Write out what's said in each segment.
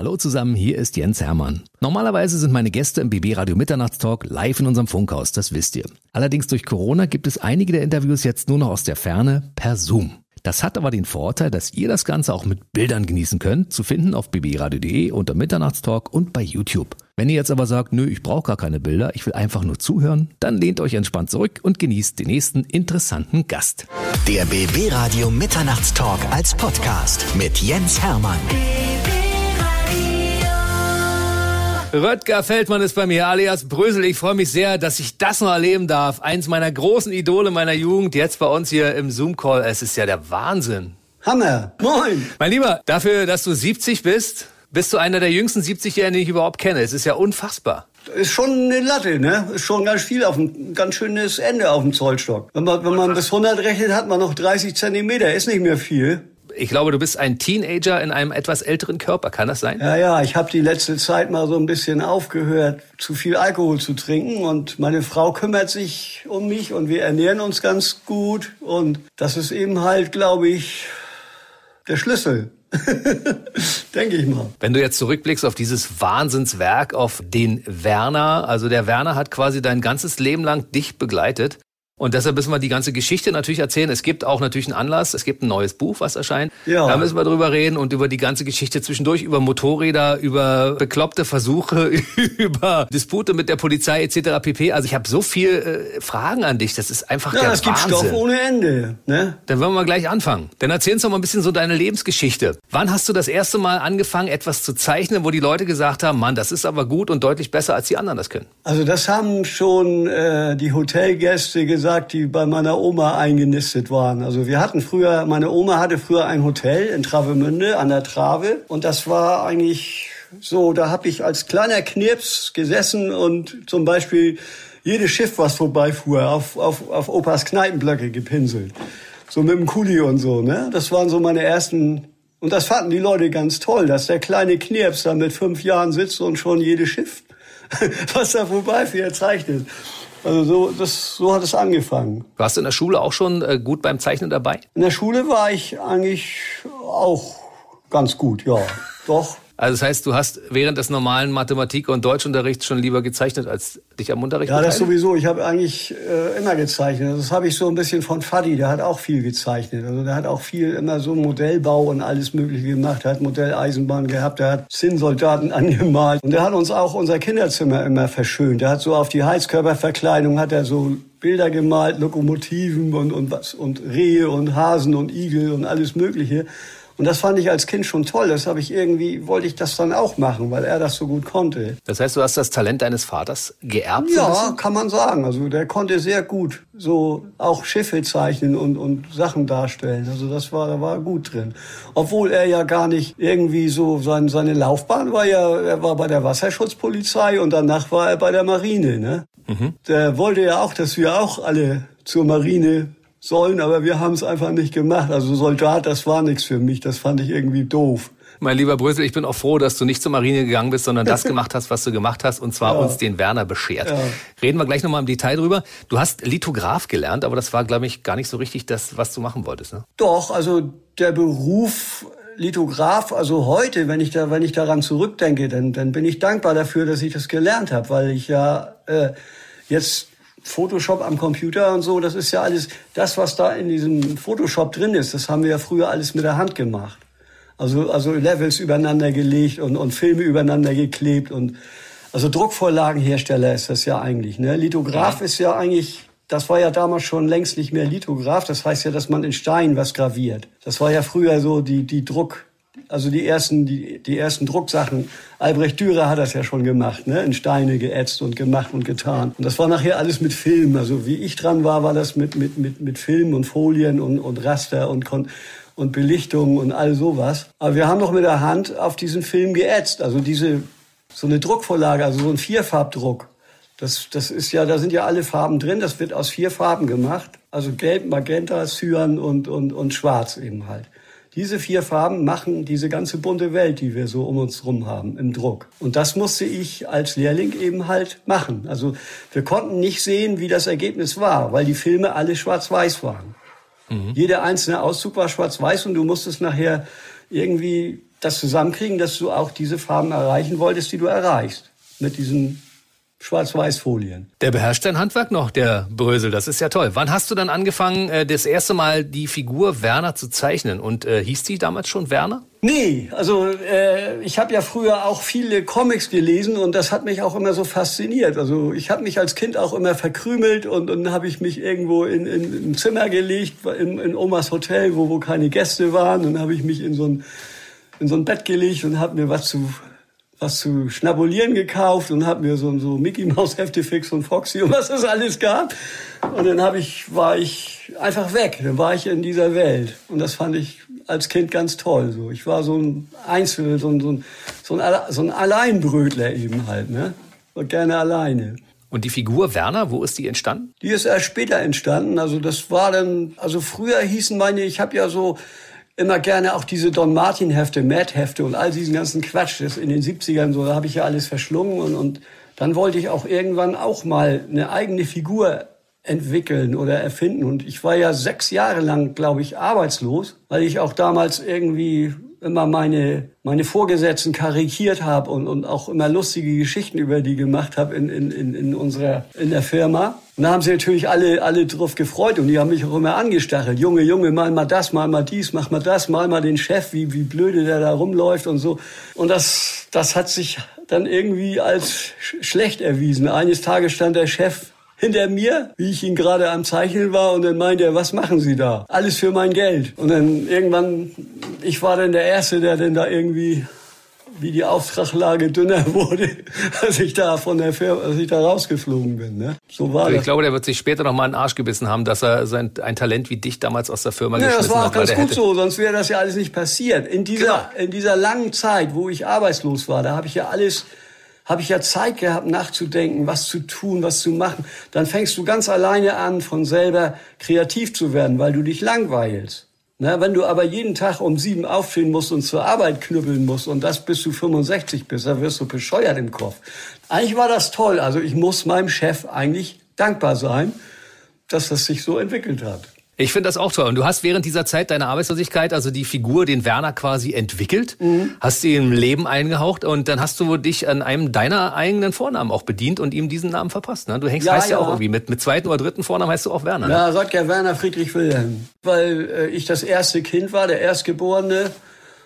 Hallo zusammen, hier ist Jens Hermann. Normalerweise sind meine Gäste im BB Radio Mitternachtstalk live in unserem Funkhaus, das wisst ihr. Allerdings durch Corona gibt es einige der Interviews jetzt nur noch aus der Ferne per Zoom. Das hat aber den Vorteil, dass ihr das Ganze auch mit Bildern genießen könnt, zu finden auf bbradio.de unter Mitternachtstalk und bei YouTube. Wenn ihr jetzt aber sagt, nö, ich brauche gar keine Bilder, ich will einfach nur zuhören, dann lehnt euch entspannt zurück und genießt den nächsten interessanten Gast. Der BB Radio Mitternachtstalk als Podcast mit Jens Hermann. Röttger Feldmann ist bei mir, alias Brösel. Ich freue mich sehr, dass ich das noch erleben darf. Eins meiner großen Idole meiner Jugend, jetzt bei uns hier im Zoom-Call. Es ist ja der Wahnsinn. Hammer. Moin. Mein Lieber, dafür, dass du 70 bist, bist du einer der jüngsten 70-Jährigen, die ich überhaupt kenne. Es ist ja unfassbar. Ist schon eine Latte, ne? Ist schon ganz viel auf ein ganz schönes Ende auf dem Zollstock. Wenn man, wenn man bis 100 rechnet, hat man noch 30 Zentimeter. Ist nicht mehr viel. Ich glaube, du bist ein Teenager in einem etwas älteren Körper. Kann das sein? Ja, ja. Ich habe die letzte Zeit mal so ein bisschen aufgehört, zu viel Alkohol zu trinken. Und meine Frau kümmert sich um mich und wir ernähren uns ganz gut. Und das ist eben halt, glaube ich, der Schlüssel. Denke ich mal. Wenn du jetzt zurückblickst auf dieses Wahnsinnswerk, auf den Werner, also der Werner hat quasi dein ganzes Leben lang dich begleitet. Und deshalb müssen wir die ganze Geschichte natürlich erzählen. Es gibt auch natürlich einen Anlass. Es gibt ein neues Buch, was erscheint. Ja. Da müssen wir drüber reden und über die ganze Geschichte zwischendurch, über Motorräder, über bekloppte Versuche, über Dispute mit der Polizei etc. pp. Also ich habe so viel äh, Fragen an dich. Das ist einfach ja, der es gibt Stoff ohne Ende. Ne? Dann wollen wir mal gleich anfangen. Dann erzähl uns doch mal ein bisschen so deine Lebensgeschichte. Wann hast du das erste Mal angefangen, etwas zu zeichnen, wo die Leute gesagt haben, Mann, das ist aber gut und deutlich besser, als die anderen das können? Also das haben schon äh, die Hotelgäste gesagt gesagt, die bei meiner Oma eingenistet waren. Also wir hatten früher, meine Oma hatte früher ein Hotel in Travemünde an der Trave und das war eigentlich so, da habe ich als kleiner Knirps gesessen und zum Beispiel jedes Schiff, was vorbeifuhr, auf, auf, auf Opas Kneipenblöcke gepinselt. So mit dem Kuli und so, ne? Das waren so meine ersten und das fanden die Leute ganz toll, dass der kleine Knirps da mit fünf Jahren sitzt und schon jedes Schiff, was da vorbeifährt, zeichnet. Also so, das, so hat es angefangen. Warst du in der Schule auch schon äh, gut beim Zeichnen dabei? In der Schule war ich eigentlich auch ganz gut, ja. Doch. Also das heißt, du hast während des normalen Mathematik- und Deutschunterrichts schon lieber gezeichnet, als dich am Unterricht Ja, das sowieso. Ich habe eigentlich äh, immer gezeichnet. Das habe ich so ein bisschen von Fadi, der hat auch viel gezeichnet. Also der hat auch viel immer so Modellbau und alles Mögliche gemacht. Er hat Modelleisenbahn gehabt, der hat Zinnsoldaten angemalt. Und der hat uns auch unser Kinderzimmer immer verschönt. Der hat so auf die Heizkörperverkleidung hat er so Bilder gemalt, Lokomotiven und, und was, und Rehe und Hasen und Igel und alles Mögliche. Und das fand ich als Kind schon toll. Das habe ich irgendwie, wollte ich das dann auch machen, weil er das so gut konnte. Das heißt, du hast das Talent deines Vaters geerbt? Ja, kann man sagen. Also der konnte sehr gut so auch Schiffe zeichnen und, und Sachen darstellen. Also das war, da war gut drin. Obwohl er ja gar nicht irgendwie so, sein, seine Laufbahn war ja, er war bei der Wasserschutzpolizei und danach war er bei der Marine. Ne? Mhm. Der wollte ja auch, dass wir auch alle zur Marine sollen, aber wir haben es einfach nicht gemacht. Also Soldat, das war nichts für mich. Das fand ich irgendwie doof. Mein lieber Brösel, ich bin auch froh, dass du nicht zur Marine gegangen bist, sondern das gemacht hast, was du gemacht hast, und zwar ja. uns den Werner beschert. Ja. Reden wir gleich nochmal im Detail drüber. Du hast Lithograf gelernt, aber das war, glaube ich, gar nicht so richtig das, was du machen wolltest. Ne? Doch, also der Beruf Lithograf, also heute, wenn ich da, wenn ich daran zurückdenke, dann, dann bin ich dankbar dafür, dass ich das gelernt habe, weil ich ja äh, jetzt Photoshop am Computer und so, das ist ja alles, das, was da in diesem Photoshop drin ist, das haben wir ja früher alles mit der Hand gemacht. Also, also Levels übereinander gelegt und, und Filme übereinander geklebt und, also Druckvorlagenhersteller ist das ja eigentlich, ne? Lithograf ja. ist ja eigentlich, das war ja damals schon längst nicht mehr Lithograf, das heißt ja, dass man in Stein was graviert. Das war ja früher so die, die Druck, also die ersten, die, die ersten Drucksachen. Albrecht Dürer hat das ja schon gemacht, ne? in Steine geätzt und gemacht und getan. Und das war nachher alles mit Film. Also wie ich dran war, war das mit, mit, mit, mit Film und Folien und, und Raster und, und Belichtung und all sowas. Aber wir haben noch mit der Hand auf diesen Film geätzt. Also diese, so eine Druckvorlage, also so ein Vierfarbdruck. Das, das ist ja, da sind ja alle Farben drin. Das wird aus vier Farben gemacht. Also Gelb, Magenta, Cyan und, und, und Schwarz eben halt. Diese vier Farben machen diese ganze bunte Welt, die wir so um uns rum haben im Druck. Und das musste ich als Lehrling eben halt machen. Also wir konnten nicht sehen, wie das Ergebnis war, weil die Filme alle schwarz-weiß waren. Mhm. Jeder einzelne Auszug war schwarz-weiß und du musstest nachher irgendwie das zusammenkriegen, dass du auch diese Farben erreichen wolltest, die du erreichst. Mit diesen Schwarz-Weiß-Folien. Der beherrscht dein Handwerk noch, der Brösel. Das ist ja toll. Wann hast du dann angefangen, äh, das erste Mal die Figur Werner zu zeichnen? Und äh, hieß die damals schon Werner? Nee, also äh, ich habe ja früher auch viele Comics gelesen und das hat mich auch immer so fasziniert. Also ich habe mich als Kind auch immer verkrümelt und dann habe ich mich irgendwo in, in, ein Zimmer gelegt, in, in Omas Hotel, wo, wo keine Gäste waren. Dann habe ich mich in so ein in so ein Bett gelegt und habe mir was zu was zu schnabulieren gekauft und habe mir so, so Mickey Mouse Hefte Fix und Foxy und was es alles gab. Und dann habe ich, war ich einfach weg. Dann war ich in dieser Welt. Und das fand ich als Kind ganz toll. So, ich war so ein Einzel, so ein, so ein, so ein, so ein Alleinbrötler eben halt, ne? Und gerne alleine. Und die Figur Werner, wo ist die entstanden? Die ist erst später entstanden. Also das war dann, also früher hießen meine, ich habe ja so immer gerne auch diese Don Martin Hefte, Mad Hefte und all diesen ganzen Quatsch. Das in den 70ern so, da habe ich ja alles verschlungen und, und dann wollte ich auch irgendwann auch mal eine eigene Figur entwickeln oder erfinden. Und ich war ja sechs Jahre lang, glaube ich, arbeitslos, weil ich auch damals irgendwie immer meine, meine Vorgesetzten karikiert habe und, und auch immer lustige Geschichten über die gemacht habe in, in, in, in unserer, in der Firma. Und da haben sie natürlich alle, alle drauf gefreut und die haben mich auch immer angestachelt. Junge, Junge, mal mal das, mal mal dies, mach mal das, mal mal den Chef, wie, wie blöde der da rumläuft und so. Und das, das hat sich dann irgendwie als schlecht erwiesen. Eines Tages stand der Chef hinter mir, wie ich ihn gerade am Zeichnen war und dann meinte er, was machen Sie da? Alles für mein Geld. Und dann irgendwann, ich war dann der Erste, der dann da irgendwie wie die Auftragslage dünner wurde, als ich da von der Firma, als ich da rausgeflogen bin. Ne? So war ich das. glaube, der wird sich später noch mal einen Arsch gebissen haben, dass er sein, ein Talent wie dich damals aus der Firma ja, geschmissen hat. Das war auch ganz gut so, sonst wäre das ja alles nicht passiert. In dieser, genau. in dieser langen Zeit, wo ich arbeitslos war, da habe ich ja alles habe ich ja Zeit gehabt, nachzudenken, was zu tun, was zu machen. Dann fängst du ganz alleine an, von selber kreativ zu werden, weil du dich langweilst. Na, wenn du aber jeden Tag um sieben aufstehen musst und zur Arbeit knüppeln musst und das bis du 65 bist, dann wirst du bescheuert im Kopf. Eigentlich war das toll. Also ich muss meinem Chef eigentlich dankbar sein, dass das sich so entwickelt hat. Ich finde das auch toll. Und du hast während dieser Zeit deiner Arbeitslosigkeit, also die Figur, den Werner quasi entwickelt, mhm. hast sie im Leben eingehaucht und dann hast du dich an einem deiner eigenen Vornamen auch bedient und ihm diesen Namen verpasst. Ne? Du hängst, ja, heißt ja, ja, auch irgendwie mit, mit zweiten oder dritten Vornamen heißt du auch Werner. Ne? Ja, Röttger Werner Friedrich Wilhelm. Weil äh, ich das erste Kind war, der Erstgeborene.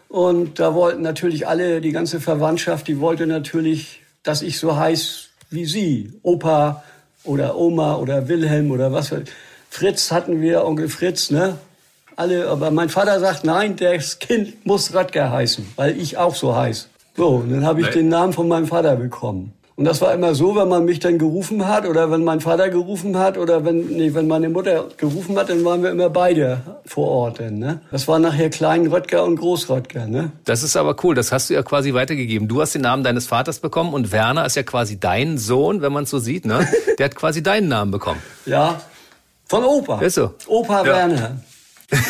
Und da wollten natürlich alle, die ganze Verwandtschaft, die wollte natürlich, dass ich so heiß wie sie. Opa oder Oma oder Wilhelm oder was. Fritz hatten wir, Onkel Fritz, ne? Alle, aber mein Vater sagt, nein, das Kind muss Röttger heißen, weil ich auch so heiß. So, und dann habe ich Nein. den Namen von meinem Vater bekommen. Und das war immer so, wenn man mich dann gerufen hat oder wenn mein Vater gerufen hat oder wenn, nee, wenn meine Mutter gerufen hat, dann waren wir immer beide vor Ort. Denn, ne? Das war nachher Klein Röttger und Groß Röttger. Ne? Das ist aber cool, das hast du ja quasi weitergegeben. Du hast den Namen deines Vaters bekommen und Werner ist ja quasi dein Sohn, wenn man es so sieht. Ne? Der hat quasi deinen Namen bekommen. Ja, von Opa. Ist so. Opa ja. Werner.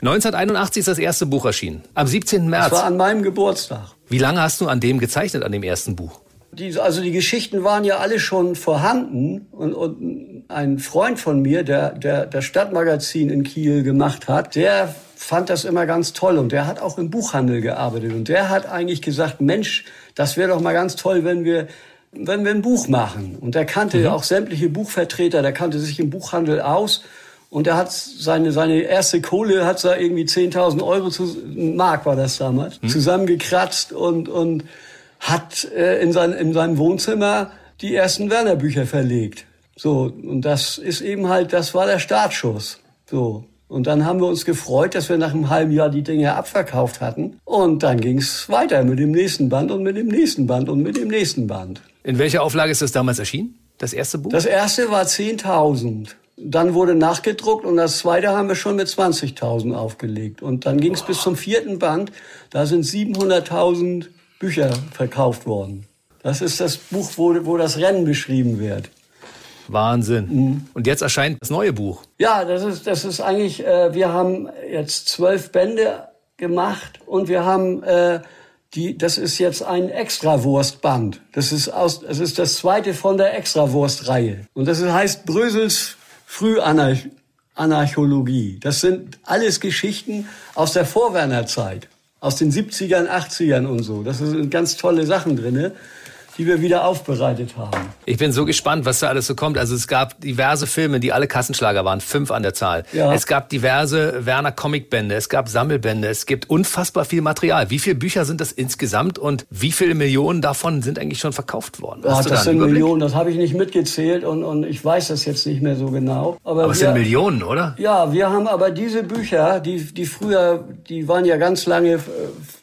1981 ist das erste Buch erschienen. Am 17. März. Das war an meinem Geburtstag. Wie lange hast du an dem gezeichnet, an dem ersten Buch? Die, also die Geschichten waren ja alle schon vorhanden. Und, und ein Freund von mir, der, der das Stadtmagazin in Kiel gemacht hat, der fand das immer ganz toll. Und der hat auch im Buchhandel gearbeitet. Und der hat eigentlich gesagt, Mensch, das wäre doch mal ganz toll, wenn wir wenn wir ein Buch machen. Und er kannte mhm. auch sämtliche Buchvertreter, der kannte sich im Buchhandel aus. Und er hat seine, seine erste Kohle, hat da irgendwie 10.000 Euro, zu, Mark war das damals, mhm. zusammengekratzt und, und hat äh, in, sein, in seinem Wohnzimmer die ersten Werner-Bücher verlegt. So, und das ist eben halt, das war der Startschuss. So. Und dann haben wir uns gefreut, dass wir nach einem halben Jahr die Dinge abverkauft hatten. Und dann ging es weiter mit dem nächsten Band und mit dem nächsten Band und mit dem nächsten Band. In welcher Auflage ist das damals erschienen? Das erste Buch? Das erste war 10.000. Dann wurde nachgedruckt und das zweite haben wir schon mit 20.000 aufgelegt. Und dann ging es bis zum vierten Band. Da sind 700.000 Bücher verkauft worden. Das ist das Buch, wo, wo das Rennen beschrieben wird. Wahnsinn. Mhm. Und jetzt erscheint das neue Buch. Ja, das ist, das ist eigentlich, äh, wir haben jetzt zwölf Bände gemacht und wir haben äh, die, das ist jetzt ein Extrawurstband. Das ist aus, das ist das zweite von der Extrawurstreihe. Und das heißt Brösels Frühanarchie. Anarchologie. Das sind alles Geschichten aus der Vorwernerzeit, aus den 70ern, 80ern und so. Das sind ganz tolle Sachen drinne die wir wieder aufbereitet haben. Ich bin so gespannt, was da alles so kommt. Also es gab diverse Filme, die alle Kassenschlager waren, fünf an der Zahl. Ja. Es gab diverse Werner Comicbände, es gab Sammelbände, es gibt unfassbar viel Material. Wie viele Bücher sind das insgesamt und wie viele Millionen davon sind eigentlich schon verkauft worden? Ja, das sind Überblick? Millionen, das habe ich nicht mitgezählt und, und ich weiß das jetzt nicht mehr so genau. Aber, aber es sind Millionen, oder? Ja, wir haben aber diese Bücher, die, die früher, die waren ja ganz lange äh,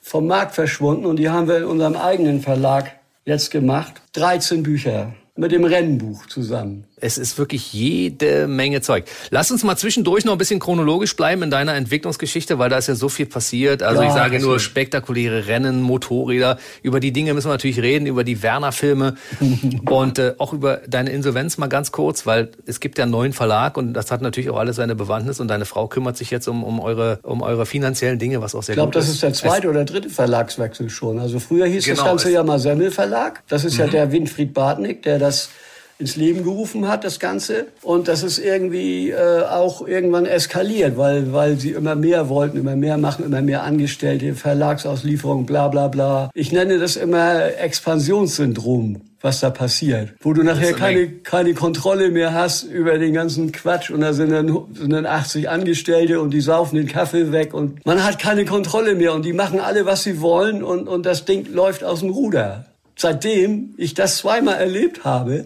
vom Markt verschwunden und die haben wir in unserem eigenen Verlag jetzt gemacht. 13 Bücher mit dem Rennbuch zusammen. Es ist wirklich jede Menge Zeug. Lass uns mal zwischendurch noch ein bisschen chronologisch bleiben in deiner Entwicklungsgeschichte, weil da ist ja so viel passiert. Also ja, ich sage nur spektakuläre Rennen, Motorräder. Über die Dinge müssen wir natürlich reden, über die Werner-Filme und äh, auch über deine Insolvenz mal ganz kurz, weil es gibt ja einen neuen Verlag und das hat natürlich auch alles seine Bewandtnis und deine Frau kümmert sich jetzt um, um, eure, um eure finanziellen Dinge, was auch sehr ich glaub, gut ist. Ich glaube, das ist der zweite es oder dritte Verlagswechsel schon. Also früher hieß genau, das Ganze ja mal Semmel Verlag. Das ist mhm. ja der Winfried Bartnick, der das ins Leben gerufen hat, das Ganze. Und das ist irgendwie äh, auch irgendwann eskaliert, weil, weil sie immer mehr wollten, immer mehr machen, immer mehr Angestellte, Verlagsauslieferung, bla bla bla. Ich nenne das immer Expansionssyndrom was da passiert. Wo du nachher keine, keine Kontrolle mehr hast über den ganzen Quatsch und da sind dann, sind dann 80 Angestellte und die saufen den Kaffee weg und man hat keine Kontrolle mehr und die machen alle, was sie wollen und, und das Ding läuft aus dem Ruder. Seitdem ich das zweimal erlebt habe,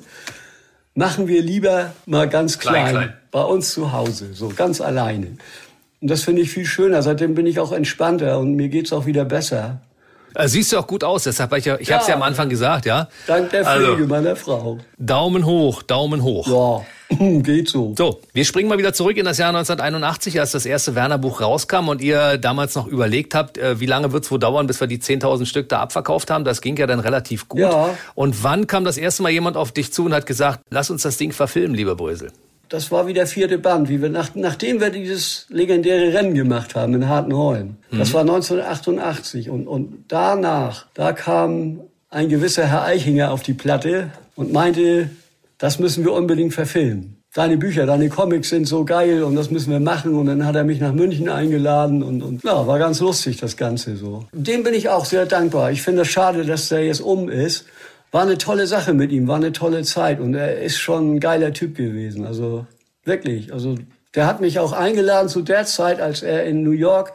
machen wir lieber mal ganz klein, klein, klein. bei uns zu Hause, so ganz alleine. Und das finde ich viel schöner. Seitdem bin ich auch entspannter und mir geht's auch wieder besser. Also siehst du auch gut aus, deshalb ich, ich ja, habe es ja am Anfang gesagt, ja. Dank der Pflege also, meiner Frau. Daumen hoch, Daumen hoch. Ja. Geht so. So, wir springen mal wieder zurück in das Jahr 1981, als das erste Werner-Buch rauskam und ihr damals noch überlegt habt, äh, wie lange wird es wohl dauern, bis wir die 10.000 Stück da abverkauft haben. Das ging ja dann relativ gut. Ja. Und wann kam das erste Mal jemand auf dich zu und hat gesagt, lass uns das Ding verfilmen, lieber Brösel? Das war wie der vierte Band, wie wir nach, nachdem wir dieses legendäre Rennen gemacht haben in Hartenholm. Das mhm. war 1988 und, und danach, da kam ein gewisser Herr Eichinger auf die Platte und meinte, das müssen wir unbedingt verfilmen. Deine Bücher, deine Comics sind so geil und das müssen wir machen. Und dann hat er mich nach München eingeladen und, und ja, war ganz lustig das Ganze so. Dem bin ich auch sehr dankbar. Ich finde es schade, dass der jetzt um ist. War eine tolle Sache mit ihm, war eine tolle Zeit und er ist schon ein geiler Typ gewesen. Also wirklich. Also der hat mich auch eingeladen zu der Zeit, als er in New York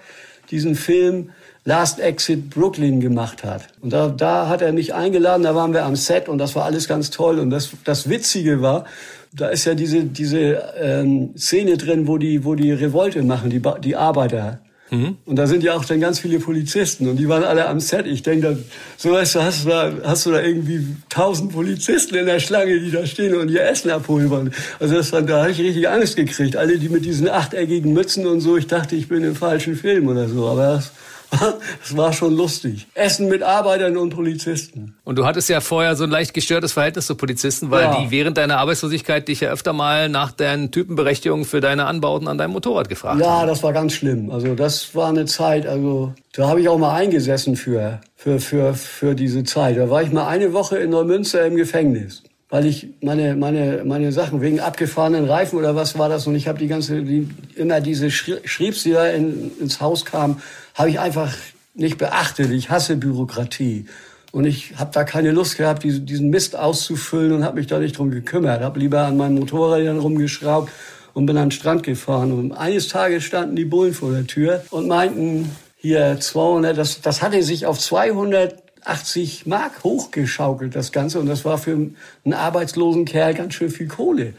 diesen Film Last Exit Brooklyn gemacht hat. Und da, da hat er mich eingeladen, da waren wir am Set und das war alles ganz toll. Und das, das Witzige war, da ist ja diese, diese ähm, Szene drin, wo die, wo die Revolte machen, die, die Arbeiter. Mhm. Und da sind ja auch dann ganz viele Polizisten und die waren alle am Set. Ich denke, so weißt du, hast du da, hast du da irgendwie tausend Polizisten in der Schlange, die da stehen und ihr Essen abholen wollen. Also das, da habe ich richtig Angst gekriegt. Alle, die mit diesen achteckigen Mützen und so, ich dachte, ich bin im falschen Film oder so. Aber das, es war schon lustig. Essen mit Arbeitern und Polizisten. Und du hattest ja vorher so ein leicht gestörtes Verhältnis zu Polizisten, weil ja. die während deiner Arbeitslosigkeit dich ja öfter mal nach deinen Typenberechtigungen für deine Anbauten an deinem Motorrad gefragt ja, haben. Ja, das war ganz schlimm. Also das war eine Zeit, also da habe ich auch mal eingesessen für, für, für, für diese Zeit. Da war ich mal eine Woche in Neumünster im Gefängnis weil ich meine, meine, meine Sachen wegen abgefahrenen Reifen oder was war das und ich habe die ganze, die, immer diese Schriebs, die da in, ins Haus kamen, habe ich einfach nicht beachtet. Ich hasse Bürokratie. Und ich habe da keine Lust gehabt, diesen Mist auszufüllen und habe mich da nicht drum gekümmert. Habe lieber an meinen Motorrädern rumgeschraubt und bin an den Strand gefahren. Und eines Tages standen die Bullen vor der Tür und meinten, hier 200, das, das hatte sich auf 200 80 Mark hochgeschaukelt, das Ganze. Und das war für einen arbeitslosen Kerl ganz schön viel Kohle.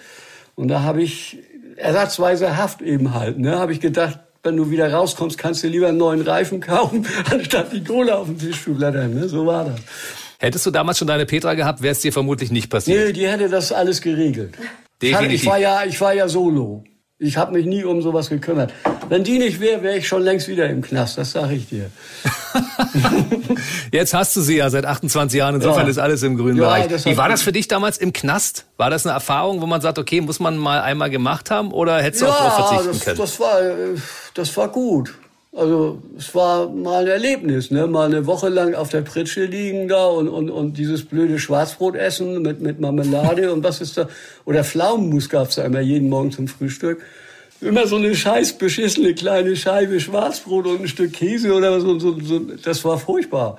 Und da habe ich ersatzweise Haft eben halt. Ne, habe ich gedacht, wenn du wieder rauskommst, kannst du lieber einen neuen Reifen kaufen, anstatt die Kohle auf den Tisch zu blättern. Ne? So war das. Hättest du damals schon deine Petra gehabt, wäre es dir vermutlich nicht passiert. Nee, die hätte das alles geregelt. Definitiv. Ich war ja, ich war ja solo. Ich habe mich nie um sowas gekümmert. Wenn die nicht wäre, wäre ich schon längst wieder im Knast, das sage ich dir. Jetzt hast du sie ja seit 28 Jahren, insofern ja. ist alles im grünen ja, Bereich. Wie war das für dich damals im Knast? War das eine Erfahrung, wo man sagt, okay, muss man mal einmal gemacht haben oder hättest du ja, auch darauf verzichten das, können? Das war, das war gut. Also es war mal ein Erlebnis, ne? mal eine Woche lang auf der Pritsche liegen da und, und, und dieses blöde Schwarzbrot essen mit, mit Marmelade und was ist da, oder Pflaumenmus gab's da immer jeden Morgen zum Frühstück. immer so eine scheiß beschissene kleine Scheibe Schwarzbrot und ein Stück Käse oder so. so, so das war furchtbar.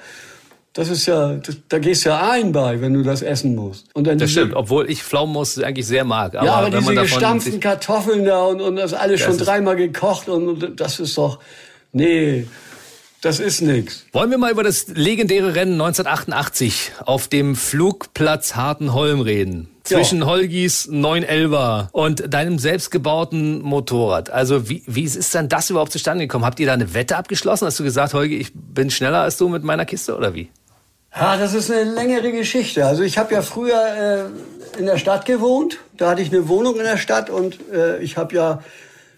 Das ist ja, das, da gehst du ja ein bei, wenn du das essen musst. Und dann das diese, stimmt, obwohl ich Pflaumenmus eigentlich sehr mag. Aber ja, aber diese gestampften Kartoffeln da und, und das alles das schon dreimal gekocht und, und das ist doch, nee, das ist nix. Wollen wir mal über das legendäre Rennen 1988 auf dem Flugplatz Hartenholm reden? Zwischen ja. Holgis 911 und deinem selbstgebauten Motorrad. Also wie, wie ist denn das überhaupt zustande gekommen? Habt ihr da eine Wette abgeschlossen? Hast du gesagt, Holgi, ich bin schneller als du mit meiner Kiste oder wie? Ja, das ist eine längere Geschichte. Also ich habe ja früher äh, in der Stadt gewohnt. Da hatte ich eine Wohnung in der Stadt und äh, ich habe ja,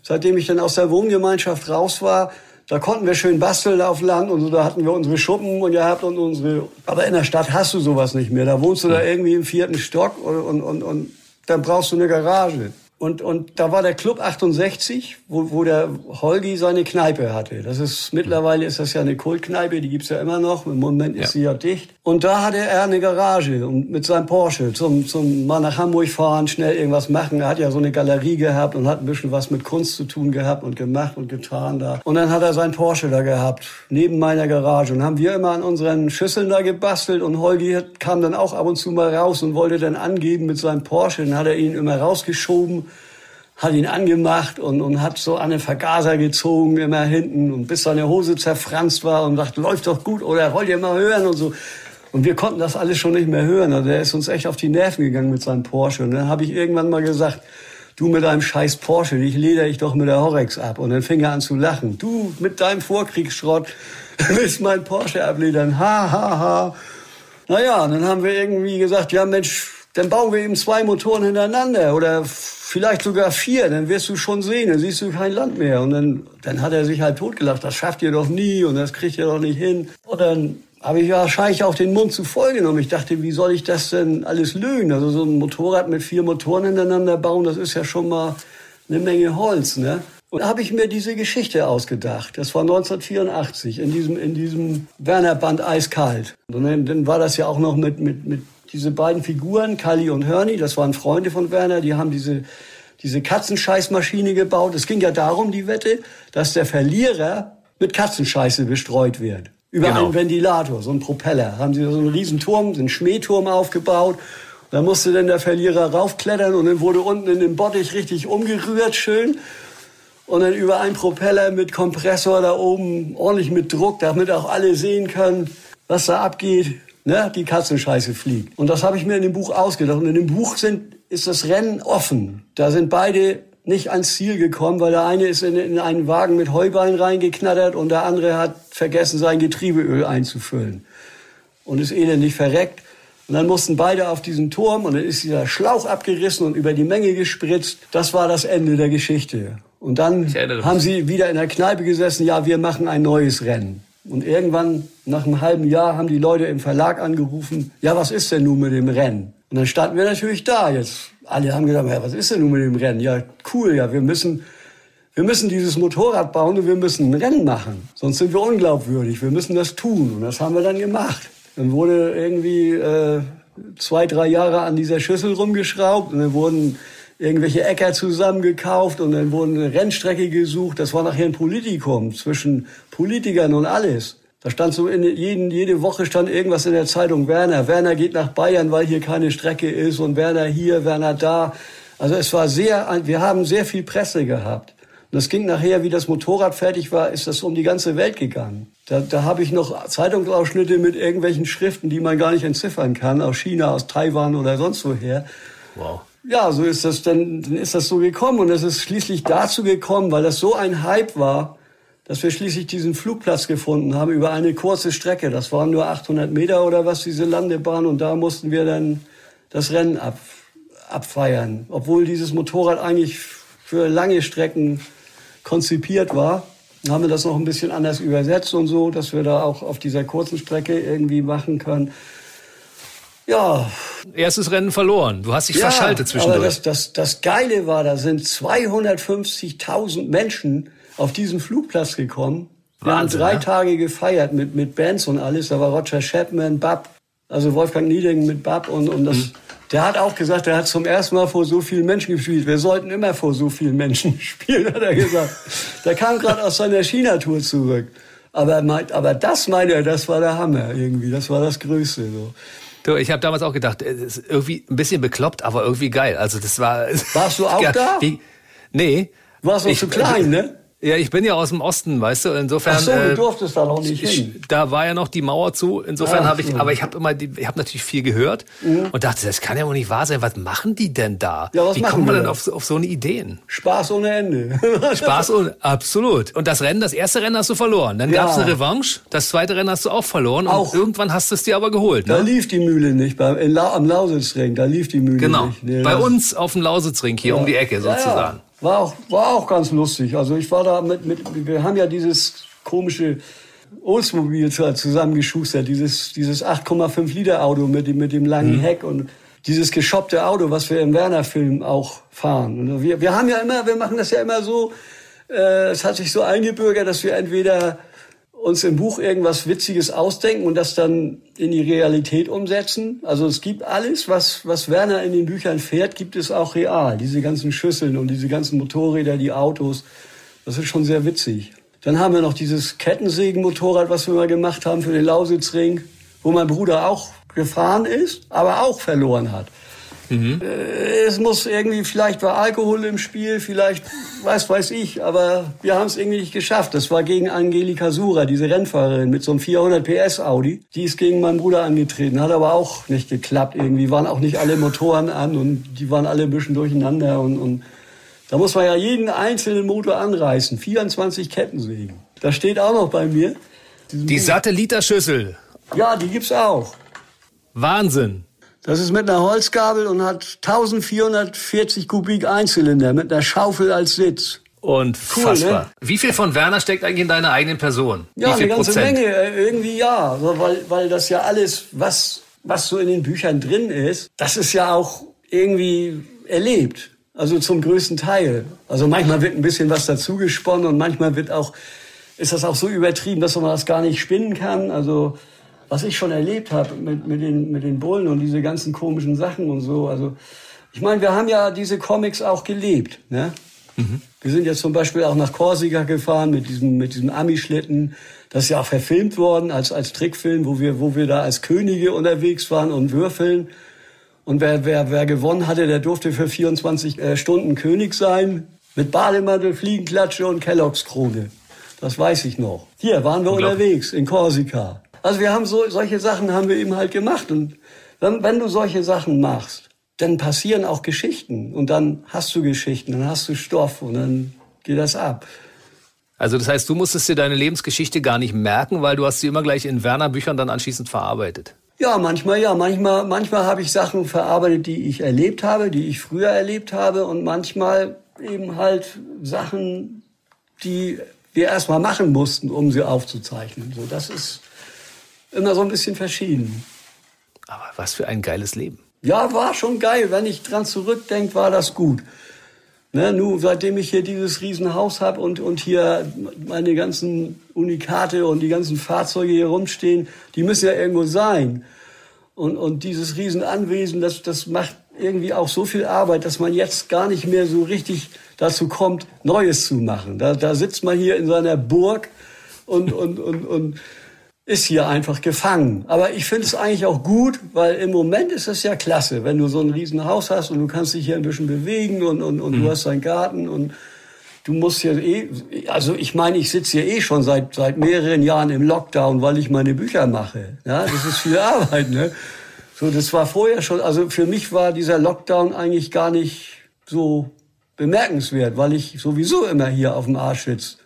seitdem ich dann aus der Wohngemeinschaft raus war, da konnten wir schön basteln auf Land und so, da hatten wir unsere Schuppen und gehabt und unsere. Aber in der Stadt hast du sowas nicht mehr. Da wohnst du da irgendwie im vierten Stock und, und, und, und dann brauchst du eine Garage. Und, und da war der Club 68, wo, wo der Holgi seine Kneipe hatte. Das ist, mittlerweile ist das ja eine Kultkneipe, die gibt's ja immer noch. Im Moment ist ja. sie ja dicht. Und da hatte er eine Garage und mit seinem Porsche zum, zum mal nach Hamburg fahren, schnell irgendwas machen. Er hat ja so eine Galerie gehabt und hat ein bisschen was mit Kunst zu tun gehabt und gemacht und getan da. Und dann hat er seinen Porsche da gehabt, neben meiner Garage. Und haben wir immer an unseren Schüsseln da gebastelt und Holgi kam dann auch ab und zu mal raus und wollte dann angeben mit seinem Porsche. Dann hat er ihn immer rausgeschoben hat ihn angemacht und, und hat so an den Vergaser gezogen, immer hinten, und bis seine Hose zerfranst war und dachte, läuft doch gut oder wollt ihr mal hören und so. Und wir konnten das alles schon nicht mehr hören. Also er ist uns echt auf die Nerven gegangen mit seinem Porsche. Und dann habe ich irgendwann mal gesagt, du mit deinem scheiß Porsche, dich leder ich doch mit der Horex ab. Und dann fing er an zu lachen. Du mit deinem Vorkriegsschrott willst mein Porsche abledern. Ha, ha, ha. Naja, dann haben wir irgendwie gesagt, ja Mensch, dann bauen wir eben zwei Motoren hintereinander oder vielleicht sogar vier, dann wirst du schon sehen, dann siehst du kein Land mehr. Und dann, dann hat er sich halt totgelacht, das schafft ihr doch nie und das kriegt ihr doch nicht hin. Und dann habe ich wahrscheinlich auch den Mund zu voll genommen. Ich dachte, wie soll ich das denn alles lösen? Also so ein Motorrad mit vier Motoren hintereinander bauen, das ist ja schon mal eine Menge Holz, ne? Und da habe ich mir diese Geschichte ausgedacht. Das war 1984 in diesem, in diesem Werner Band Eiskalt. Und dann, dann war das ja auch noch mit, mit, mit diese beiden Figuren, Kali und Hörni, das waren Freunde von Werner, die haben diese, diese Katzenscheißmaschine gebaut. Es ging ja darum, die Wette, dass der Verlierer mit Katzenscheiße bestreut wird. Über genau. einen Ventilator, so einen Propeller. Haben sie so einen riesen Turm, so einen Schmähturm aufgebaut. Da musste dann der Verlierer raufklettern und dann wurde unten in dem Bottich richtig umgerührt, schön. Und dann über einen Propeller mit Kompressor da oben, ordentlich mit Druck, damit auch alle sehen können, was da abgeht ne, die Katzenscheiße fliegt. Und das habe ich mir in dem Buch ausgedacht. Und in dem Buch sind, ist das Rennen offen. Da sind beide nicht ans Ziel gekommen, weil der eine ist in, in einen Wagen mit Heuballen reingeknattert und der andere hat vergessen, sein Getriebeöl einzufüllen. Und ist elendig verreckt. Und dann mussten beide auf diesen Turm und dann ist dieser Schlauch abgerissen und über die Menge gespritzt. Das war das Ende der Geschichte. Und dann haben sie wieder in der Kneipe gesessen, ja, wir machen ein neues Rennen. Und irgendwann, nach einem halben Jahr, haben die Leute im Verlag angerufen, ja, was ist denn nun mit dem Rennen? Und dann standen wir natürlich da. Jetzt, alle haben gesagt, ja, was ist denn nun mit dem Rennen? Ja, cool, ja, wir müssen, wir müssen dieses Motorrad bauen und wir müssen ein Rennen machen. Sonst sind wir unglaubwürdig. Wir müssen das tun. Und das haben wir dann gemacht. Dann wurde irgendwie äh, zwei, drei Jahre an dieser Schüssel rumgeschraubt und dann wurden irgendwelche Äcker zusammengekauft und dann wurde eine Rennstrecke gesucht. Das war nachher ein Politikum zwischen Politikern und alles. Da stand so in jeden, jede Woche stand irgendwas in der Zeitung Werner. Werner geht nach Bayern, weil hier keine Strecke ist und Werner hier, Werner da. Also es war sehr, wir haben sehr viel Presse gehabt. Und das ging nachher, wie das Motorrad fertig war, ist das um die ganze Welt gegangen. Da, da habe ich noch Zeitungsausschnitte mit irgendwelchen Schriften, die man gar nicht entziffern kann, aus China, aus Taiwan oder sonst woher. Wow ja, so ist das, dann, dann ist das so gekommen und es ist schließlich dazu gekommen, weil das so ein Hype war, dass wir schließlich diesen Flugplatz gefunden haben über eine kurze Strecke. Das waren nur 800 Meter oder was, diese Landebahn und da mussten wir dann das Rennen ab, abfeiern. Obwohl dieses Motorrad eigentlich für lange Strecken konzipiert war, haben wir das noch ein bisschen anders übersetzt und so, dass wir da auch auf dieser kurzen Strecke irgendwie machen können. Ja. Erstes Rennen verloren. Du hast dich ja, verschaltet zwischendurch. Aber das, das, das Geile war, da sind 250.000 Menschen auf diesen Flugplatz gekommen. Wir Wahnsinn, haben drei ja? Tage gefeiert mit, mit Bands und alles. Da war Roger Chapman, Bab, also Wolfgang Nieding mit Bab und, und das, mhm. Der hat auch gesagt, er hat zum ersten Mal vor so vielen Menschen gespielt. Wir sollten immer vor so vielen Menschen spielen, hat er gesagt. Der kam gerade aus seiner China-Tour zurück. Aber, aber das meinte er, das war der Hammer irgendwie. Das war das Größte. So. Du, ich habe damals auch gedacht, es ist irgendwie ein bisschen bekloppt, aber irgendwie geil. Also das war. Warst du auch da? Wie, nee. Warst du zu klein, ne? Ja, ich bin ja aus dem Osten, weißt du, insofern. Ach so, du äh, durftest da noch nicht hin. Da war ja noch die Mauer zu. Insofern habe ich, aber ich habe immer, die, ich habe natürlich viel gehört mhm. und dachte, das kann ja wohl nicht wahr sein. Was machen die denn da? Ja, was Wie kommt man denn auf, auf so eine Ideen? Spaß ohne Ende. Spaß ohne, absolut. Und das Rennen, das erste Rennen hast du verloren. Dann ja. gab es eine Revanche. Das zweite Rennen hast du auch verloren. Auch. Und irgendwann hast du es dir aber geholt. Ne? Da lief die Mühle nicht. Beim, in La, am Lausitzring, da lief die Mühle genau. nicht. Nee, Bei uns auf dem Lausitzring hier ja. um die Ecke sozusagen. War auch, war auch ganz lustig. Also ich war da mit, mit wir haben ja dieses komische Oldsmobil zusammengeschustert, dieses, dieses 8,5 Liter Auto mit dem, mit dem langen mhm. Heck und dieses geschoppte Auto, was wir im Werner-Film auch fahren. Wir, wir haben ja immer, wir machen das ja immer so, äh, es hat sich so eingebürgert, dass wir entweder uns im Buch irgendwas Witziges ausdenken und das dann in die Realität umsetzen. Also es gibt alles, was, was Werner in den Büchern fährt, gibt es auch real. Diese ganzen Schüsseln und diese ganzen Motorräder, die Autos, das ist schon sehr witzig. Dann haben wir noch dieses Kettensägenmotorrad, was wir mal gemacht haben für den Lausitzring, wo mein Bruder auch gefahren ist, aber auch verloren hat. Mhm. Äh, es muss irgendwie, vielleicht war Alkohol im Spiel, vielleicht weiß, weiß ich, aber wir haben es irgendwie nicht geschafft. Das war gegen Angelika Sura, diese Rennfahrerin mit so einem 400 PS Audi. Die ist gegen meinen Bruder angetreten, hat aber auch nicht geklappt irgendwie. Waren auch nicht alle Motoren an und die waren alle ein bisschen durcheinander und, und da muss man ja jeden einzelnen Motor anreißen. 24 Kettensägen. Das steht auch noch bei mir. Die Satelliterschüssel. Ja, die gibt's auch. Wahnsinn. Das ist mit einer Holzgabel und hat 1440 Kubik Einzylinder mit einer Schaufel als Sitz. Und cool, ne? Wie viel von Werner steckt eigentlich in deiner eigenen Person? Ja, eine ganze Prozent? Menge. Äh, irgendwie ja. Weil, weil das ja alles, was, was so in den Büchern drin ist, das ist ja auch irgendwie erlebt. Also zum größten Teil. Also manchmal wird ein bisschen was dazu gesponnen und manchmal wird auch, ist das auch so übertrieben, dass man das gar nicht spinnen kann. Also was ich schon erlebt habe mit, mit, den, mit den Bullen und diese ganzen komischen Sachen und so. Also ich meine, wir haben ja diese Comics auch gelebt. Ne? Mhm. Wir sind jetzt zum Beispiel auch nach Korsika gefahren mit diesem, mit diesem Ami-Schlitten. Das ist ja auch verfilmt worden als, als Trickfilm, wo wir, wo wir da als Könige unterwegs waren und würfeln. Und wer, wer, wer gewonnen hatte, der durfte für 24 äh, Stunden König sein. Mit Bademantel, Fliegenklatsche und Kelloggs Krone. Das weiß ich noch. Hier waren wir unterwegs in Korsika. Also wir haben so, solche Sachen haben wir eben halt gemacht. Und wenn, wenn du solche Sachen machst, dann passieren auch Geschichten. Und dann hast du Geschichten, dann hast du Stoff und dann geht das ab. Also das heißt, du musstest dir deine Lebensgeschichte gar nicht merken, weil du hast sie immer gleich in Werner Büchern dann anschließend verarbeitet. Ja, manchmal ja. Manchmal, manchmal habe ich Sachen verarbeitet, die ich erlebt habe, die ich früher erlebt habe. Und manchmal eben halt Sachen, die wir erstmal machen mussten, um sie aufzuzeichnen. So, das ist immer so ein bisschen verschieden. Aber was für ein geiles Leben. Ja, war schon geil. Wenn ich dran zurückdenke, war das gut. Ne, nur seitdem ich hier dieses Riesenhaus habe und, und hier meine ganzen Unikate und die ganzen Fahrzeuge hier rumstehen, die müssen ja irgendwo sein. Und, und dieses Riesenanwesen, das, das macht irgendwie auch so viel Arbeit, dass man jetzt gar nicht mehr so richtig dazu kommt, Neues zu machen. Da, da sitzt man hier in seiner Burg und, und, und, und ist hier einfach gefangen. Aber ich finde es eigentlich auch gut, weil im Moment ist es ja klasse, wenn du so ein Riesenhaus hast und du kannst dich hier ein bisschen bewegen und, und, und mhm. du hast deinen Garten und du musst hier eh, also ich meine, ich sitze hier eh schon seit, seit mehreren Jahren im Lockdown, weil ich meine Bücher mache. Ja, das ist viel Arbeit, ne? So, das war vorher schon, also für mich war dieser Lockdown eigentlich gar nicht so bemerkenswert, weil ich sowieso immer hier auf dem Arsch sitze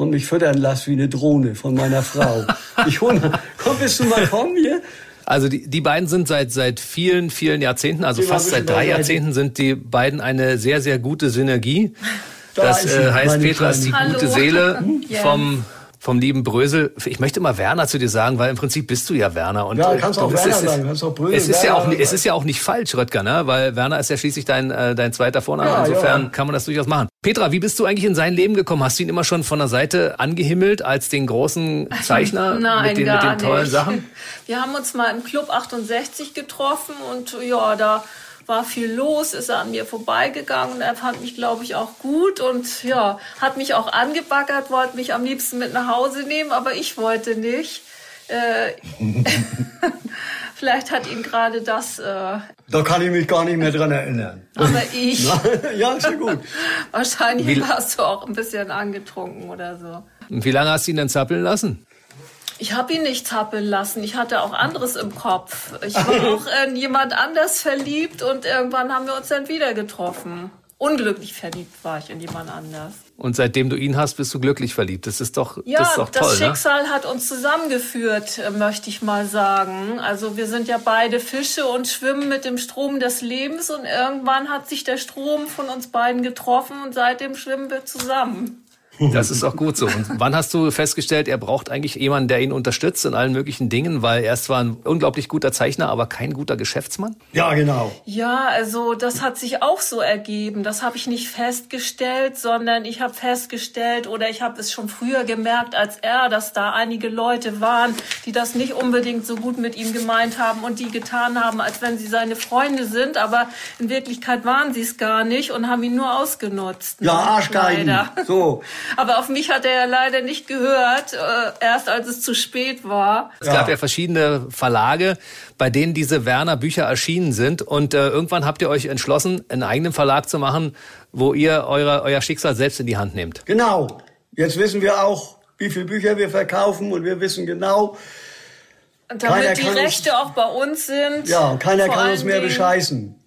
und mich füttern lasse wie eine Drohne von meiner Frau. Ich hole, komm, bist du mal kommen hier? Also die, die beiden sind seit, seit vielen, vielen Jahrzehnten, also fast seit drei Jahrzehnten sind die beiden eine sehr, sehr gute Synergie. Da das äh, heißt, Petra ist die Hallo. gute Seele vom vom lieben Brösel. Ich möchte mal Werner zu dir sagen, weil im Prinzip bist du ja Werner. Und ja, kannst auch Werner sagen, kannst auch Brösel. Es ist, ja auch, es ist ja auch nicht falsch, Röttger, ne? weil Werner ist ja schließlich dein, äh, dein zweiter Vorname. Ja, Insofern ja. kann man das durchaus machen. Petra, wie bist du eigentlich in sein Leben gekommen? Hast du ihn immer schon von der Seite angehimmelt als den großen Zeichner Nein, mit, den, gar mit den tollen nicht. Sachen? Wir haben uns mal im Club 68 getroffen und ja, da war viel los, ist er an mir vorbeigegangen. Er fand mich, glaube ich, auch gut und ja, hat mich auch angebaggert, wollte mich am liebsten mit nach Hause nehmen, aber ich wollte nicht. Äh, vielleicht hat ihn gerade das. Äh, da kann ich mich gar nicht mehr dran erinnern. Aber ich. ja, ist ja gut. Wahrscheinlich Wie, warst du auch ein bisschen angetrunken oder so. Und wie lange hast du ihn denn zappeln lassen? Ich habe ihn nicht zappeln lassen. Ich hatte auch anderes im Kopf. Ich war auch in jemand anders verliebt und irgendwann haben wir uns dann wieder getroffen. Unglücklich verliebt war ich in jemand anders. Und seitdem du ihn hast, bist du glücklich verliebt. Das ist doch, ja, das ist doch toll. Das ne? Schicksal ne? hat uns zusammengeführt, äh, möchte ich mal sagen. Also wir sind ja beide Fische und schwimmen mit dem Strom des Lebens und irgendwann hat sich der Strom von uns beiden getroffen und seitdem schwimmen wir zusammen. Das ist auch gut so. Und wann hast du festgestellt, er braucht eigentlich jemanden, der ihn unterstützt in allen möglichen Dingen, weil er ist zwar ein unglaublich guter Zeichner, aber kein guter Geschäftsmann? Ja, genau. Ja, also das hat sich auch so ergeben. Das habe ich nicht festgestellt, sondern ich habe festgestellt oder ich habe es schon früher gemerkt als er, dass da einige Leute waren, die das nicht unbedingt so gut mit ihm gemeint haben und die getan haben, als wenn sie seine Freunde sind, aber in Wirklichkeit waren sie es gar nicht und haben ihn nur ausgenutzt. Ja, Arschgeigen. So. Aber auf mich hat er ja leider nicht gehört, äh, erst als es zu spät war. Es gab ja verschiedene Verlage, bei denen diese Werner Bücher erschienen sind. Und äh, irgendwann habt ihr euch entschlossen, einen eigenen Verlag zu machen, wo ihr eure, euer Schicksal selbst in die Hand nehmt. Genau. Jetzt wissen wir auch, wie viele Bücher wir verkaufen und wir wissen genau, und damit keiner die Rechte uns, auch bei uns sind. Ja, keiner kann uns mehr bescheißen.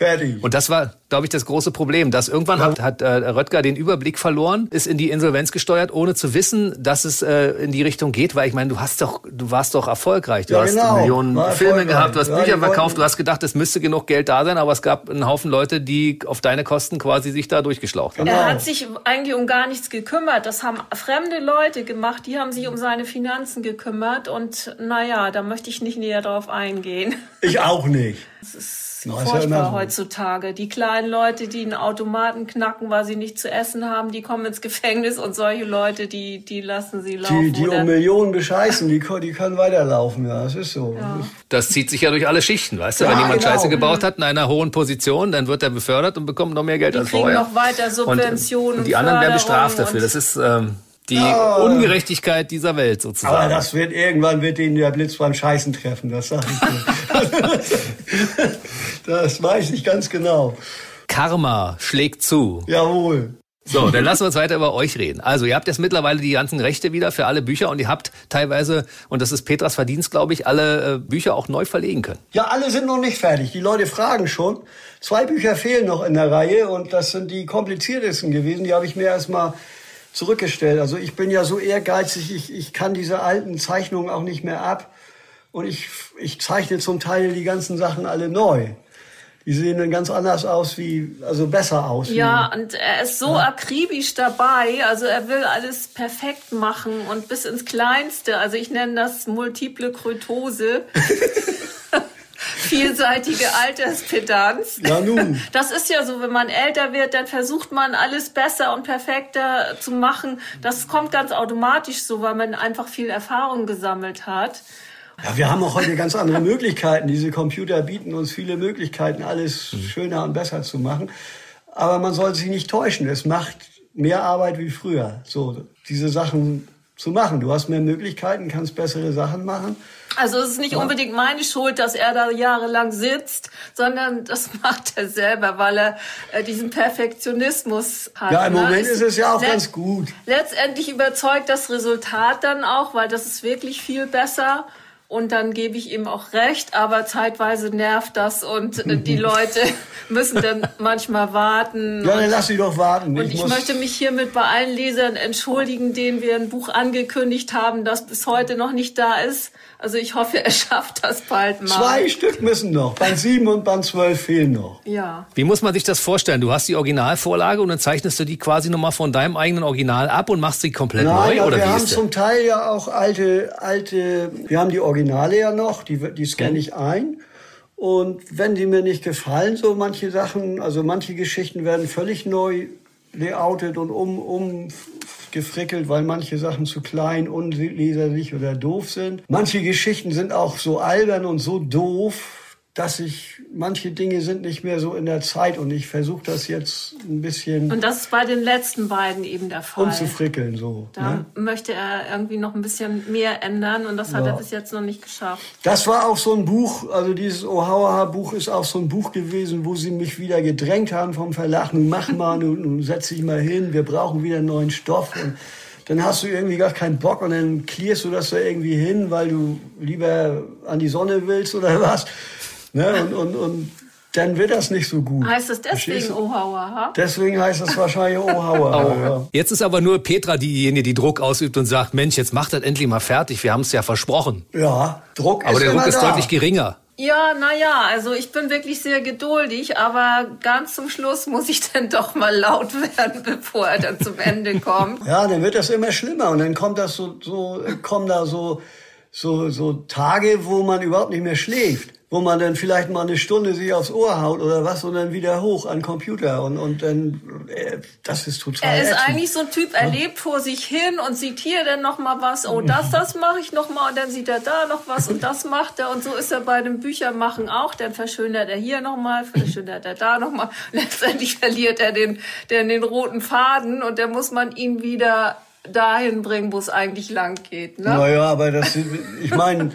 Fertig. Und das war, glaube ich, das große Problem, dass irgendwann ja. hat, hat äh, Röttger den Überblick verloren, ist in die Insolvenz gesteuert, ohne zu wissen, dass es äh, in die Richtung geht, weil ich meine, du hast doch, du warst doch erfolgreich, du ja, hast genau. Millionen war Filme gehabt, du hast ja, Bücher verkauft, du hast gedacht, es müsste genug Geld da sein, aber es gab einen Haufen Leute, die auf deine Kosten quasi sich da durchgeschlaucht haben. Genau. Er hat sich eigentlich um gar nichts gekümmert. Das haben fremde Leute gemacht, die haben sich um seine Finanzen gekümmert und naja, da möchte ich nicht näher drauf eingehen. Ich auch nicht. Das ist no, furchtbar ja so. heutzutage. Die kleinen Leute, die einen Automaten knacken, weil sie nicht zu essen haben, die kommen ins Gefängnis und solche Leute, die, die lassen sie laufen. Die, die um Millionen bescheißen, die, die können weiterlaufen, ja, das ist so. Ja. Das zieht sich ja durch alle Schichten, weißt du? Ja, Wenn jemand genau. Scheiße gebaut hat in einer hohen Position, dann wird er befördert und bekommt noch mehr Geld die als vorher. noch weiter Subventionen. Und, und die anderen werden bestraft dafür. Das ist... Ähm, die oh. Ungerechtigkeit dieser Welt sozusagen. Aber das wird irgendwann wird ihnen der Blitz beim Scheißen treffen, das sag ich dir. das weiß ich ganz genau. Karma schlägt zu. Jawohl. So, dann lassen wir uns weiter über euch reden. Also, ihr habt jetzt mittlerweile die ganzen Rechte wieder für alle Bücher und ihr habt teilweise, und das ist Petras Verdienst, glaube ich, alle äh, Bücher auch neu verlegen können. Ja, alle sind noch nicht fertig. Die Leute fragen schon. Zwei Bücher fehlen noch in der Reihe und das sind die kompliziertesten gewesen. Die habe ich mir erstmal zurückgestellt. Also ich bin ja so ehrgeizig, ich, ich kann diese alten Zeichnungen auch nicht mehr ab. Und ich, ich zeichne zum Teil die ganzen Sachen alle neu. Die sehen dann ganz anders aus wie, also besser aus. Ja, und er ist so ja. akribisch dabei. Also er will alles perfekt machen und bis ins Kleinste. Also ich nenne das multiple Krötose. vielseitige Alterspedanz. Ja, nun. Das ist ja so, wenn man älter wird, dann versucht man alles besser und perfekter zu machen. Das kommt ganz automatisch so, weil man einfach viel Erfahrung gesammelt hat. Ja, wir haben auch heute ganz andere Möglichkeiten. Diese Computer bieten uns viele Möglichkeiten, alles mhm. schöner und besser zu machen. Aber man sollte sich nicht täuschen. Es macht mehr Arbeit wie früher. So, diese Sachen zu machen. Du hast mehr Möglichkeiten, kannst bessere Sachen machen. Also es ist nicht ja. unbedingt meine Schuld, dass er da jahrelang sitzt, sondern das macht er selber, weil er äh, diesen Perfektionismus hat. Ja, im ne? Moment ist es ja auch ganz gut. Letztendlich überzeugt das Resultat dann auch, weil das ist wirklich viel besser. Und dann gebe ich ihm auch recht, aber zeitweise nervt das und äh, die Leute müssen dann manchmal warten. Ja, dann lass sie doch warten. Und ich, ich möchte mich hiermit bei allen Lesern entschuldigen, denen wir ein Buch angekündigt haben, das bis heute noch nicht da ist. Also ich hoffe, er schafft das bald mal. Zwei Stück müssen noch. Band 7 und Band 12 fehlen noch. Ja. Wie muss man sich das vorstellen? Du hast die Originalvorlage und dann zeichnest du die quasi nochmal von deinem eigenen Original ab und machst sie komplett Nein, neu? Oder wir haben zum Teil ja auch alte, alte, wir haben die Originale ja noch, die, die scanne ich ein. Und wenn die mir nicht gefallen, so manche Sachen, also manche Geschichten werden völlig neu layoutet und um, um gefrickelt, weil manche Sachen zu klein, unleserlich oder doof sind. Manche Geschichten sind auch so albern und so doof, dass ich manche Dinge sind nicht mehr so in der Zeit und ich versuche das jetzt ein bisschen Und das ist bei den letzten beiden eben der Fall. umzufrickeln so. Da Ne? möchte er irgendwie noch ein bisschen mehr ändern und das hat Ja. er bis jetzt noch nicht geschafft. Das war auch so ein Buch, also dieses Ohauer Buch ist auch so ein Buch gewesen, wo sie mich wieder gedrängt haben vom Verlag. Nun mach mal, nun, nun setz dich mal hin, wir brauchen wieder neuen Stoff. Und dann hast du irgendwie gar keinen Bock und dann klärst du das da irgendwie hin, weil du lieber an die Sonne willst oder was. Ne? Und, und, und dann wird das nicht so gut. Heißt es deswegen? Ohauer, ha? Deswegen heißt es wahrscheinlich Ohauer. ja. Jetzt ist aber nur Petra diejenige, die Druck ausübt und sagt, Mensch, jetzt macht das endlich mal fertig. Wir haben es ja versprochen. ja, Druck Aber ist der immer Druck ist da. deutlich geringer. Ja, naja, also ich bin wirklich sehr geduldig, aber ganz zum Schluss muss ich dann doch mal laut werden, bevor er dann zum Ende kommt. Ja, dann wird das immer schlimmer und dann kommt das so, so kommen da so, so, so Tage, wo man überhaupt nicht mehr schläft, wo man dann vielleicht mal eine Stunde sich aufs Ohr haut oder was und dann wieder hoch an den Computer und, und dann, äh, das ist total Er ist ätzend. eigentlich so ein Typ, er lebt vor sich hin und sieht hier dann noch mal was, oh das, das mache ich noch mal und dann sieht er da noch was und das macht er und so ist er bei dem Büchermachen auch, dann verschönert er hier noch mal, verschönert er da noch mal, letztendlich verliert er den, den, den roten Faden und dann muss man ihn wieder dahin bringen, wo es eigentlich lang geht. Ne? Naja, aber das, ich meine,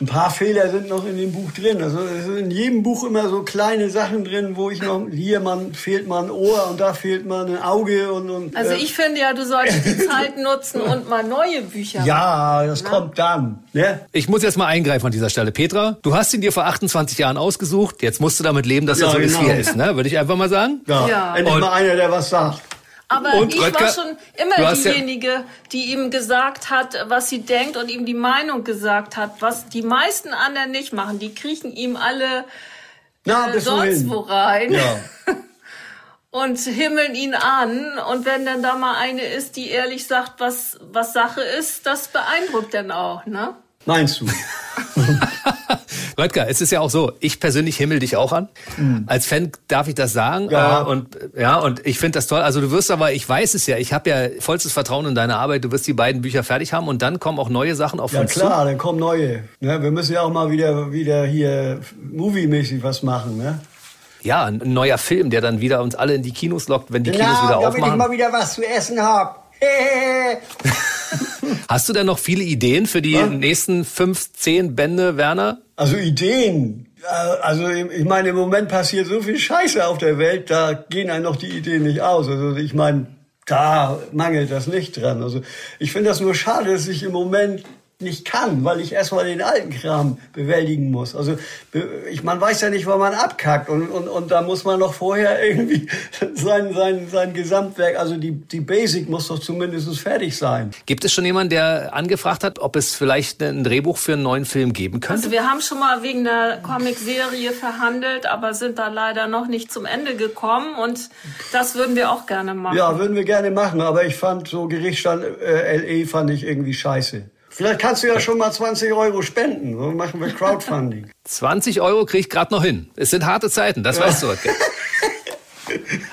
ein paar Fehler sind noch in dem Buch drin. Also es sind in jedem Buch immer so kleine Sachen drin, wo ich noch, hier man, fehlt mal ein Ohr und da fehlt mal ein Auge und, und Also äh, ich finde ja, du solltest die Zeit nutzen und mal neue Bücher ja, das kommt dann. Ne? Ich muss jetzt mal eingreifen an dieser Stelle. Petra, du hast ihn dir vor 28 Jahren ausgesucht. Jetzt musst du damit leben, dass er Ja, so ist, wie genau. er ist. Ne? Würde ich einfach mal sagen. Ja, Ja. endlich Und- mal einer, der was sagt. Aber Und ich Röttger, war schon immer hast ja- diejenige, die ihm gesagt hat, was sie denkt und ihm die Meinung gesagt hat, was die meisten anderen nicht machen. Die kriechen ihm alle Na, äh, sonst wohin? wo rein Ja. und himmeln ihn an. Und wenn dann da mal eine ist, die ehrlich sagt, was, was Sache ist, das beeindruckt dann auch, ne? Meinst du? Röttger, es ist ja auch so, ich persönlich himmel dich auch an. Als Fan darf ich das sagen. Mhm. Ja. Äh, und ja, und ich finde das toll. Also du wirst aber, ich weiß es ja, ich habe ja vollstes Vertrauen in deine Arbeit. Du wirst die beiden Bücher fertig haben und dann kommen auch neue Sachen auf Ja uns klar, dann kommen neue. Ne? Wir müssen ja auch mal wieder, wieder hier moviemäßig was machen. Ne? zu. Ja, ein neuer Film, der dann wieder uns alle in die Kinos lockt, wenn die Kinos wieder damit ich aufmachen. mal wieder was zu essen hab. Hast du denn noch viele Ideen für die Was? nächsten fünf, zehn Bände, Werner? Also Ideen. Also ich meine, im Moment passiert so viel Scheiße auf der Welt, da gehen einem noch die Ideen nicht aus. Also ich meine, da mangelt das nicht dran. Also ich finde das nur schade, dass ich im Moment nicht kann, weil ich erstmal den alten Kram bewältigen muss. Also ich, man weiß ja nicht, wann man abkackt und, und, und da muss man noch vorher irgendwie sein, sein, sein Gesamtwerk, also die, die Basic muss doch zumindest fertig sein. Gibt es schon jemanden, der angefragt hat, ob es vielleicht ein Drehbuch für einen neuen Film geben könnte? Also wir haben schon mal wegen der Comicserie verhandelt, aber sind da leider noch nicht zum Ende gekommen und das würden wir auch gerne machen. Ja, würden wir gerne machen, aber ich fand so Gerichtsstand äh, LE fand ich irgendwie scheiße. Vielleicht kannst du ja schon mal 20 Euro spenden. So machen wir Crowdfunding. 20 Euro kriege ich gerade noch hin. Es sind harte Zeiten, das weißt du. Röttger.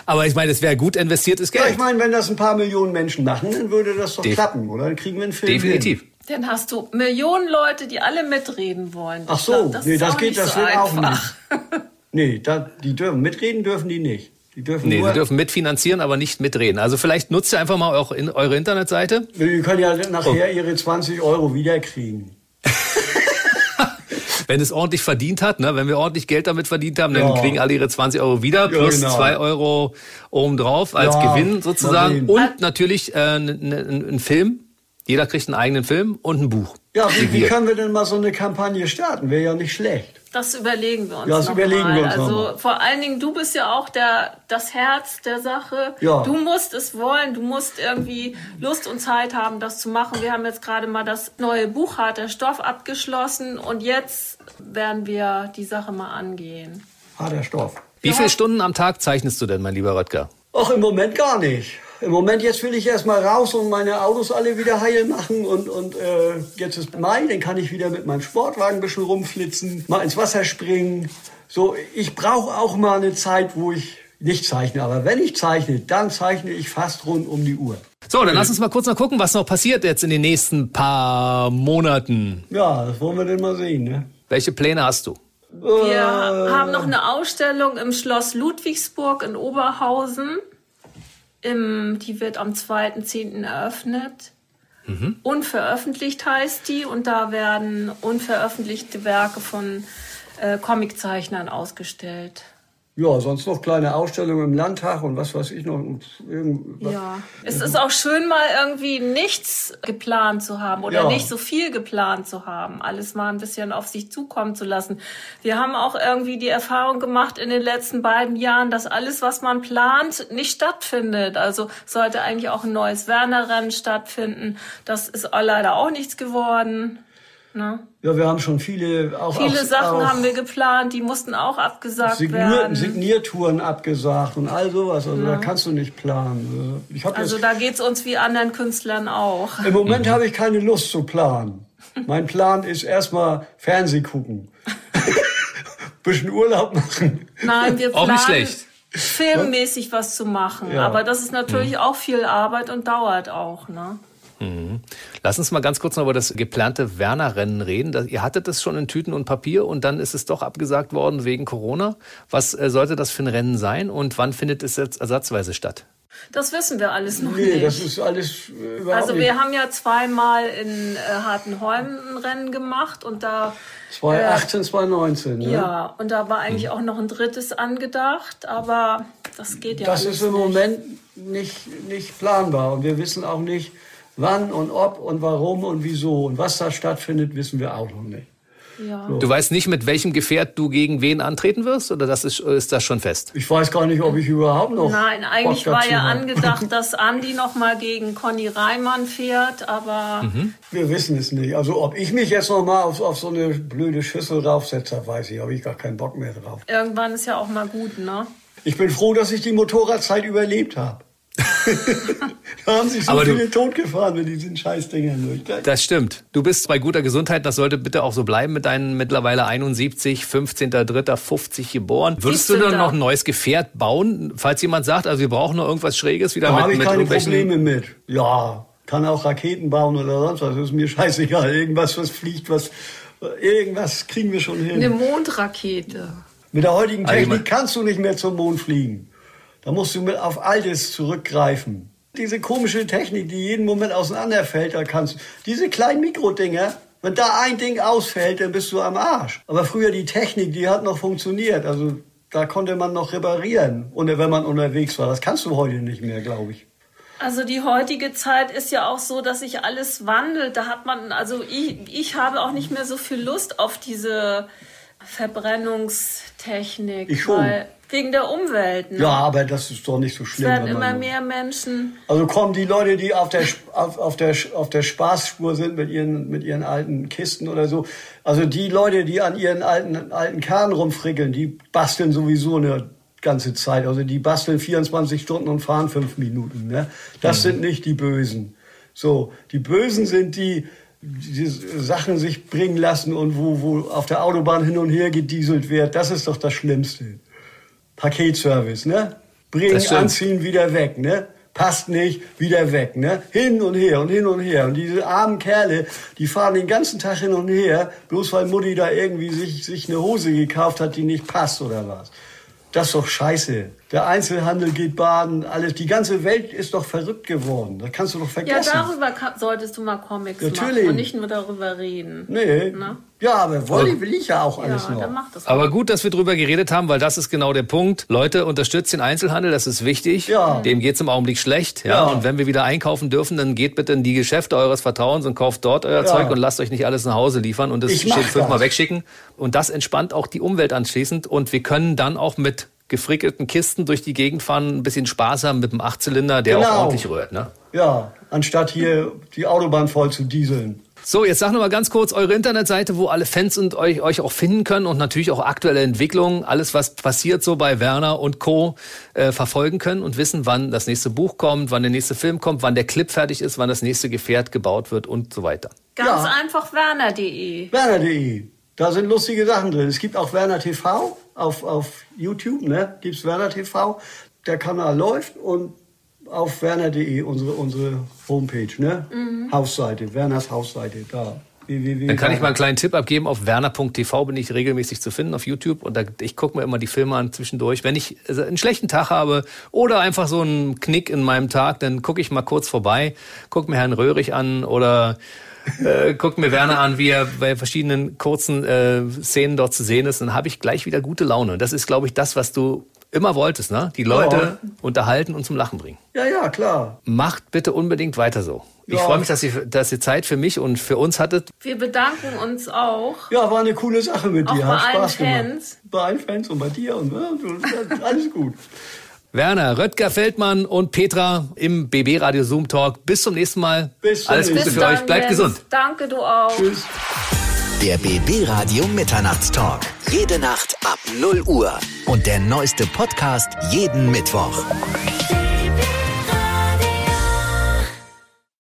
Aber ich meine, es wäre gut investiertes ja, Geld. ich meine, wenn das ein paar Millionen Menschen machen, dann würde das doch Def- klappen, oder? Dann kriegen wir einen Film. Definitiv. Hin. Dann hast du Millionen Leute, die alle mitreden wollen. Ach so, glaub, nee, ist das auch geht, nicht das so wird auch einfach. nicht. Nee, da, die dürfen mitreden dürfen die nicht. Die dürfen Nee, nur, sie dürfen mitfinanzieren, aber nicht mitreden. Also vielleicht nutzt ihr einfach mal auch in eure Internetseite. die können ja Oh. nachher ihre 20 Euro wiederkriegen. Wenn es ordentlich verdient hat, ne, wenn wir ordentlich Geld damit verdient haben, dann Ja. kriegen alle ihre 20 Euro wieder plus genau. zwei Euro obendrauf als Ja, Gewinn sozusagen. Und natürlich äh, ein Film. Jeder kriegt einen eigenen Film und ein Buch. Ja, wie, wie können wir denn mal so eine Kampagne starten? Wäre ja nicht schlecht. Das überlegen wir uns. Ja, das noch überlegen mal. wir uns noch Also mal. vor allen Dingen, du bist ja auch der, das Herz der Sache. Ja. Du musst es wollen, du musst irgendwie Lust und Zeit haben, das zu machen. Wir haben jetzt gerade mal das neue Buch Harter Stoff abgeschlossen und jetzt werden wir die Sache mal angehen. Harter Stoff. Wie viele Stunden am Tag zeichnest du denn, mein lieber Röttger? Ach, im Moment gar nicht. Im Moment jetzt will ich erstmal raus und meine Autos alle wieder heil machen und, und äh, jetzt ist Mai, dann kann ich wieder mit meinem Sportwagen ein bisschen rumflitzen, mal ins Wasser springen. So, ich brauche auch mal eine Zeit, wo ich nicht zeichne. Aber wenn ich zeichne, dann zeichne ich fast rund um die Uhr. So, dann lass uns mal kurz noch gucken, was noch passiert jetzt in den nächsten paar Monaten. Ja, das wollen wir denn mal sehen. Ne? Welche Pläne hast du? Wir äh. haben noch eine Ausstellung im Schloss Ludwigsburg in Oberhausen. Im, die wird am 2.10. eröffnet. Mhm. Unveröffentlicht heißt die und da werden unveröffentlichte Werke von äh, Comiczeichnern ausgestellt. Ja, sonst noch kleine Ausstellungen im Landtag und was weiß ich noch. Ja, es ist auch schön, mal irgendwie nichts geplant zu haben oder ja. nicht so viel geplant zu haben. Alles mal ein bisschen auf sich zukommen zu lassen. Wir haben auch irgendwie die Erfahrung gemacht in den letzten beiden Jahren, dass alles, was man plant, nicht stattfindet. Also sollte eigentlich auch ein neues Werner-Rennen stattfinden. Das ist leider auch nichts geworden. Ne? Ja, wir haben schon viele auch Viele auf, Sachen auch haben wir geplant, die mussten auch abgesagt Signier, werden. Signiertouren abgesagt und all sowas. Also ja. da kannst du nicht planen. also da geht es uns wie anderen Künstlern auch. Im Moment mhm. habe ich keine Lust zu planen. Mein Plan ist erstmal Fernseh gucken. Bisschen Urlaub machen. Nein, wir planen. Auch nicht schlecht filmmäßig was zu machen. Ja. Aber das ist natürlich mhm. auch viel Arbeit und dauert auch. Ne? Mhm. Lass uns mal ganz kurz noch über das geplante Werner-Rennen reden. Ihr hattet das schon in Tüten und Papier und dann ist es doch abgesagt worden wegen Corona. Was äh, sollte das für ein Rennen sein und wann findet es jetzt ersatzweise statt? Das wissen wir alles noch nee, nicht. das ist alles äh, Also wir nicht. haben ja zweimal in äh, Hartenholm ein Rennen gemacht und da 2018, äh, 2019. Ne? Ja, und da war eigentlich mhm. auch noch ein drittes angedacht, aber das geht ja Das ist im nicht. Moment nicht, nicht planbar und wir wissen auch nicht, Wann und ob und warum und wieso und was da stattfindet, wissen wir auch noch nicht. Ja. So. Du weißt nicht, mit welchem Gefährt du gegen wen antreten wirst, oder das ist, ist das schon fest? Ich weiß gar nicht, ob ich überhaupt noch. Nein, eigentlich war ja habe. angedacht, dass Andi noch mal gegen Conny Reimann fährt, aber. Mhm. Wir wissen es nicht. Also, ob ich mich jetzt noch mal auf, auf so eine blöde Schüssel raufsetze, weiß ich. Habe ich gar keinen Bock mehr drauf. Irgendwann ist ja auch mal gut, ne? Ich bin froh, dass ich die Motorradzeit überlebt habe. da haben sich so Aber viele du, totgefahren mit diesen Scheißdingern durch. Das stimmt. Du bist bei guter Gesundheit. Das sollte bitte auch so bleiben mit deinen mittlerweile 71, 15.03.50 geboren. Würdest du dann noch ein neues Gefährt bauen, falls jemand sagt, also wir brauchen noch irgendwas Schräges wieder da mit, habe ich mit keine Probleme mit. Ja, kann auch Raketen bauen oder sonst was. Das ist mir scheißegal. Irgendwas, was fliegt, was irgendwas kriegen wir schon hin. Eine Mondrakete. Mit der heutigen Technik kannst du nicht mehr zum Mond fliegen. Da musst du mit auf Altes zurückgreifen. Diese komische Technik, die jeden Moment auseinanderfällt, da kannst diese kleinen Mikrodinger, wenn da ein Ding ausfällt, dann bist du am Arsch. Aber früher die Technik, die hat noch funktioniert. Also da konnte man noch reparieren, wenn man unterwegs war. Das kannst du heute nicht mehr, glaube ich. Also die heutige Zeit ist ja auch so, dass sich alles wandelt. Da hat man, also ich, ich habe auch nicht mehr so viel Lust auf diese Verbrennungstechnik. Ich schon. Weil Wegen der Umwelt. Ne? Ja, aber das ist doch nicht so schlimm. Es werden immer mehr Menschen. Also kommen die Leute, die auf der, auf, auf, der, auf der Spaßspur sind mit ihren, mit ihren alten Kisten oder so. Also die Leute, die an ihren alten, alten Kahn rumfrickeln, die basteln sowieso eine ganze Zeit. Also die basteln 24 Stunden und fahren fünf Minuten. Ne? Das mhm. sind nicht die Bösen. So, die Bösen sind die, die Sachen sich bringen lassen und wo, wo auf der Autobahn hin und her gedieselt wird. Das ist doch das Schlimmste. Paketservice, ne? Bringen, anziehen, wieder weg, ne? Passt nicht, wieder weg, ne? Hin und her und hin und her. Und diese armen Kerle, die fahren den ganzen Tag hin und her, bloß weil Mutti da irgendwie sich, sich eine Hose gekauft hat, die nicht passt oder was. Das ist doch scheiße. Der Einzelhandel geht baden, alles. Die ganze Welt ist doch verrückt geworden. Das kannst du doch vergessen. Ja, darüber solltest du mal Comics Natürlich. machen und nicht nur darüber reden. Nee. Na? Ja, aber wollen will ich ja auch alles ja, noch. Dann mach das aber gut, dass wir drüber geredet haben, weil das ist genau der Punkt. Leute, unterstützt den Einzelhandel, das ist wichtig. Ja. Dem geht's im Augenblick schlecht. Ja. ja. Und wenn wir wieder einkaufen dürfen, dann geht bitte in die Geschäfte eures Vertrauens und kauft dort euer ja. Zeug und lasst euch nicht alles nach Hause liefern und das fünfmal wegschicken. Und das entspannt auch die Umwelt anschließend. Und wir können dann auch mit gefrickelten Kisten durch die Gegend fahren, ein bisschen Spaß haben mit dem Achtzylinder, der genau. auch ordentlich rührt. Ne? Ja, anstatt hier die Autobahn voll zu dieseln. So, jetzt sag noch mal ganz kurz eure Internetseite, wo alle Fans und euch, euch auch finden können und natürlich auch aktuelle Entwicklungen, alles was passiert so bei Werner und Co. Äh, verfolgen können und wissen, wann das nächste Buch kommt, wann der nächste Film kommt, wann der Clip fertig ist, wann das nächste Gefährt gebaut wird und so weiter. Ganz ja. einfach werner.de. Werner.de. Da sind lustige Sachen drin. Es gibt auch Werner TV auf, auf YouTube, ne? Gibt's Werner TV. Der Kanal läuft und auf werner.de unsere, unsere Homepage, ne? Mhm. Hausseite, Werners Hausseite, da Dann kann ich mal einen kleinen Tipp abgeben. Auf werner.tv bin ich regelmäßig zu finden auf YouTube und da, ich gucke mir immer die Filme an zwischendurch. Wenn ich also einen schlechten Tag habe oder einfach so einen Knick in meinem Tag, dann gucke ich mal kurz vorbei, gucke mir Herrn Röhrig an oder äh, guckt mir Werner an, wie er bei verschiedenen kurzen äh, Szenen dort zu sehen ist, dann habe ich gleich wieder gute Laune. Das ist, glaube ich, das, was du immer wolltest, ne? Die Leute ja. unterhalten und zum Lachen bringen. Ja, ja, klar. Macht bitte unbedingt weiter so. Ja. Ich freue mich, dass ihr, dass ihr Zeit für mich und für uns hattet. Wir bedanken uns auch. Ja, war eine coole Sache mit dir. Auch Hat Spaß Fans. gemacht. Bei allen Fans und bei dir und, und alles gut. Werner, Röttger Feldmann und Petra im BB Radio Zoom Talk. Bis zum nächsten Mal. Bis Alles Gute für euch. Bleibt Jens. gesund. Danke, du auch. Tschüss. Der BB Radio Mitternachtstalk. Jede Nacht ab 0 Uhr. Und der neueste Podcast jeden Mittwoch.